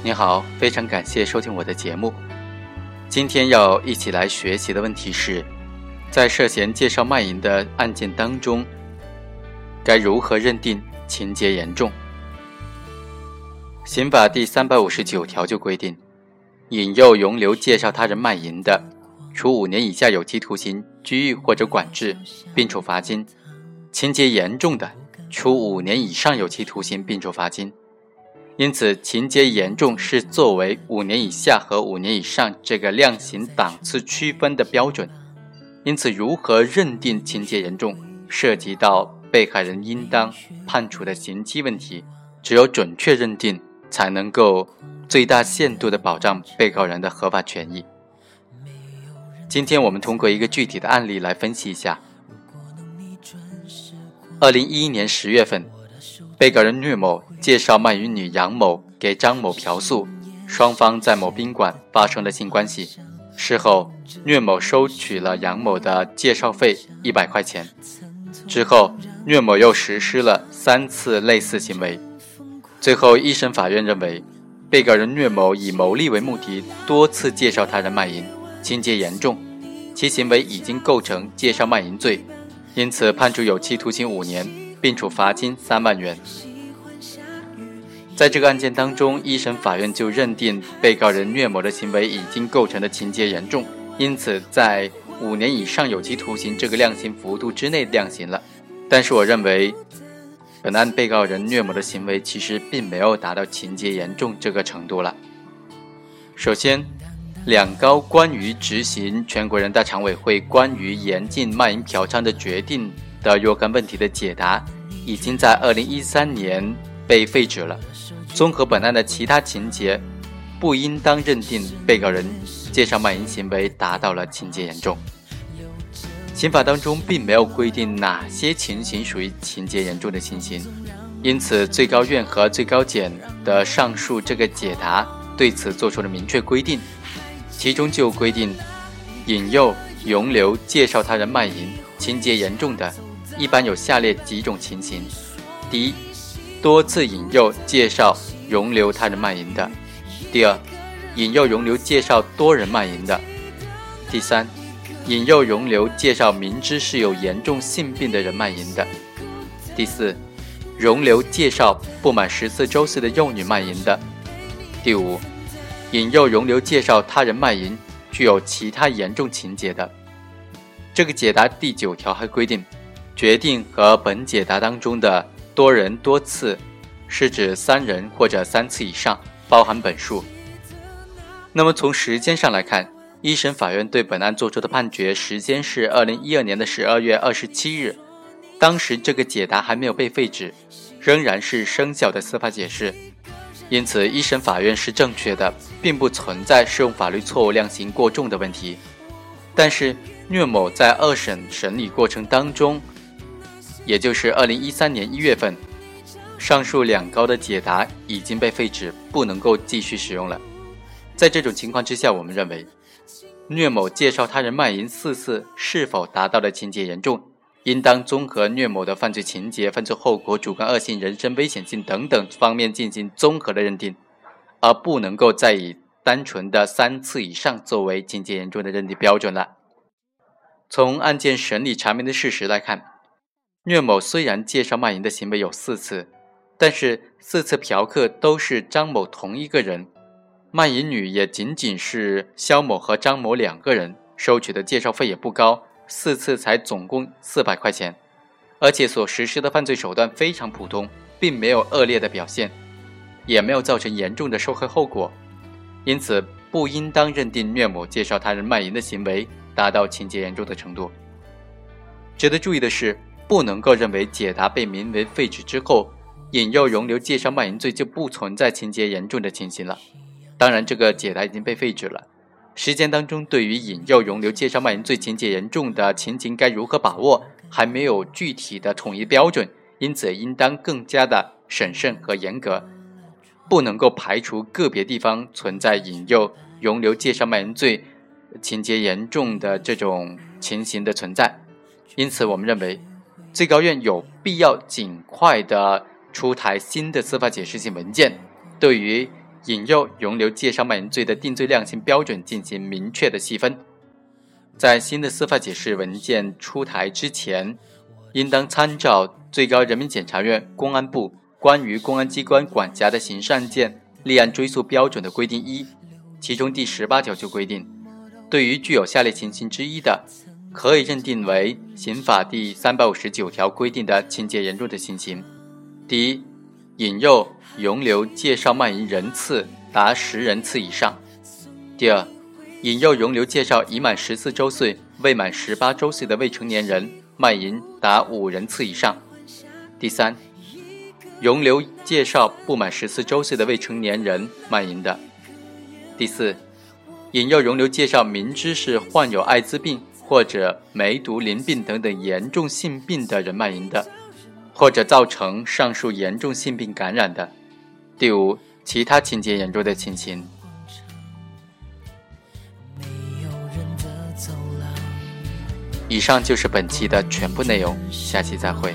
你好，非常感谢收听我的节目。今天要一起来学习的问题是，在涉嫌介绍卖淫的案件当中，该如何认定情节严重？刑法第三百五十九条就规定，引诱、容留、介绍他人卖淫的，处五年以下有期徒刑、拘役或者管制，并处罚金；情节严重的，处五年以上有期徒刑，并处罚金。因此，情节严重是作为五年以下和五年以上这个量刑档次区分的标准。因此，如何认定情节严重，涉及到被害人应当判处的刑期问题。只有准确认定，才能够最大限度地保障被告人的合法权益。今天我们通过一个具体的案例来分析一下。二零一一年十月份。被告人聂某介绍卖淫女杨某给张某嫖宿，双方在某宾馆发生了性关系。事后，聂某收取了杨某的介绍费一百块钱。之后，聂某又实施了三次类似行为。最后，一审法院认为，被告人聂某以牟利为目的，多次介绍他人卖淫，情节严重，其行为已经构成介绍卖淫罪，因此判处有期徒刑五年。并处罚金三万元。在这个案件当中，一审法院就认定被告人虐某的行为已经构成的情节严重，因此在五年以上有期徒刑这个量刑幅度之内量刑了。但是，我认为本案被告人虐某的行为其实并没有达到情节严重这个程度了。首先，两高关于执行全国人大常委会关于严禁卖淫嫖娼的决定。的若干问题的解答，已经在二零一三年被废止了。综合本案的其他情节，不应当认定被告人介绍卖淫行为达到了情节严重。刑法当中并没有规定哪些情形属于情节严重的情形，因此最高院和最高检的上述这个解答对此作出了明确规定，其中就规定引诱、容留、介绍他人卖淫情节严重的。一般有下列几种情形：第一，多次引诱、介绍、容留他人卖淫的；第二，引诱、容留、介绍多人卖淫的；第三，引诱、容留、介绍明知是有严重性病的人卖淫的；第四，容留、介绍不满十四周岁的幼女卖淫的；第五，引诱、容留、介绍他人卖淫具有其他严重情节的。这个解答第九条还规定。决定和本解答当中的多人多次，是指三人或者三次以上，包含本数。那么从时间上来看，一审法院对本案作出的判决时间是二零一二年的十二月二十七日，当时这个解答还没有被废止，仍然是生效的司法解释，因此一审法院是正确的，并不存在适用法律错误量刑过重的问题。但是虐某在二审审理过程当中。也就是二零一三年一月份，上述两高的解答已经被废止，不能够继续使用了。在这种情况之下，我们认为，虐某介绍他人卖淫四次是否达到了情节严重，应当综合虐某的犯罪情节、犯罪后果、主观恶性、人身危险性等等方面进行综合的认定，而不能够再以单纯的三次以上作为情节严重的认定标准了。从案件审理查明的事实来看。虐某虽然介绍卖淫的行为有四次，但是四次嫖客都是张某同一个人，卖淫女也仅仅是肖某和张某两个人，收取的介绍费也不高，四次才总共四百块钱，而且所实施的犯罪手段非常普通，并没有恶劣的表现，也没有造成严重的受害后果，因此不应当认定虐某介绍他人卖淫的行为达到情节严重的程度。值得注意的是。不能够认为解答被名为废止之后，引诱、容留、介绍卖淫罪就不存在情节严重的情形了。当然，这个解答已经被废止了。实践当中，对于引诱、容留、介绍卖淫罪情节严重的情形该如何把握，还没有具体的统一标准，因此应当更加的审慎和严格，不能够排除个别地方存在引诱、容留、介绍卖淫罪情节严重的这种情形的存在。因此，我们认为。最高院有必要尽快的出台新的司法解释性文件，对于引诱、容留介绍卖淫罪的定罪量刑标准进行明确的细分。在新的司法解释文件出台之前，应当参照最高人民检察院、公安部关于公安机关管辖的刑事案件立案追诉标准的规定一，其中第十八条就规定，对于具有下列情形之一的，可以认定为刑法第三百五十九条规定的情节严重的情形：第一，引诱、容留、介绍卖淫人次达十人次以上；第二，引诱、容留、介绍已满十四周岁未满十八周岁的未成年人卖淫达五人次以上；第三，容留、介绍不满十四周岁的未成年人卖淫的；第四，引诱、容留、介绍明知是患有艾滋病或者梅毒、淋病等等严重性病的人卖淫的，或者造成上述严重性病感染的；第五，其他情节严重的情形。以上就是本期的全部内容，下期再会。